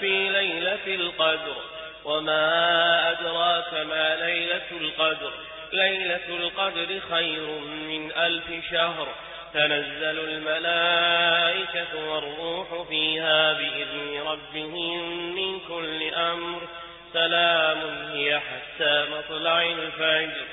في ليلة القدر وما أدراك ما ليلة القدر. ليلة القدر خير من ألف شهر. تنزل الملائكة والروح فيها بإذن ربهم من كل أمر. سلام هي حتى مطلع الفجر.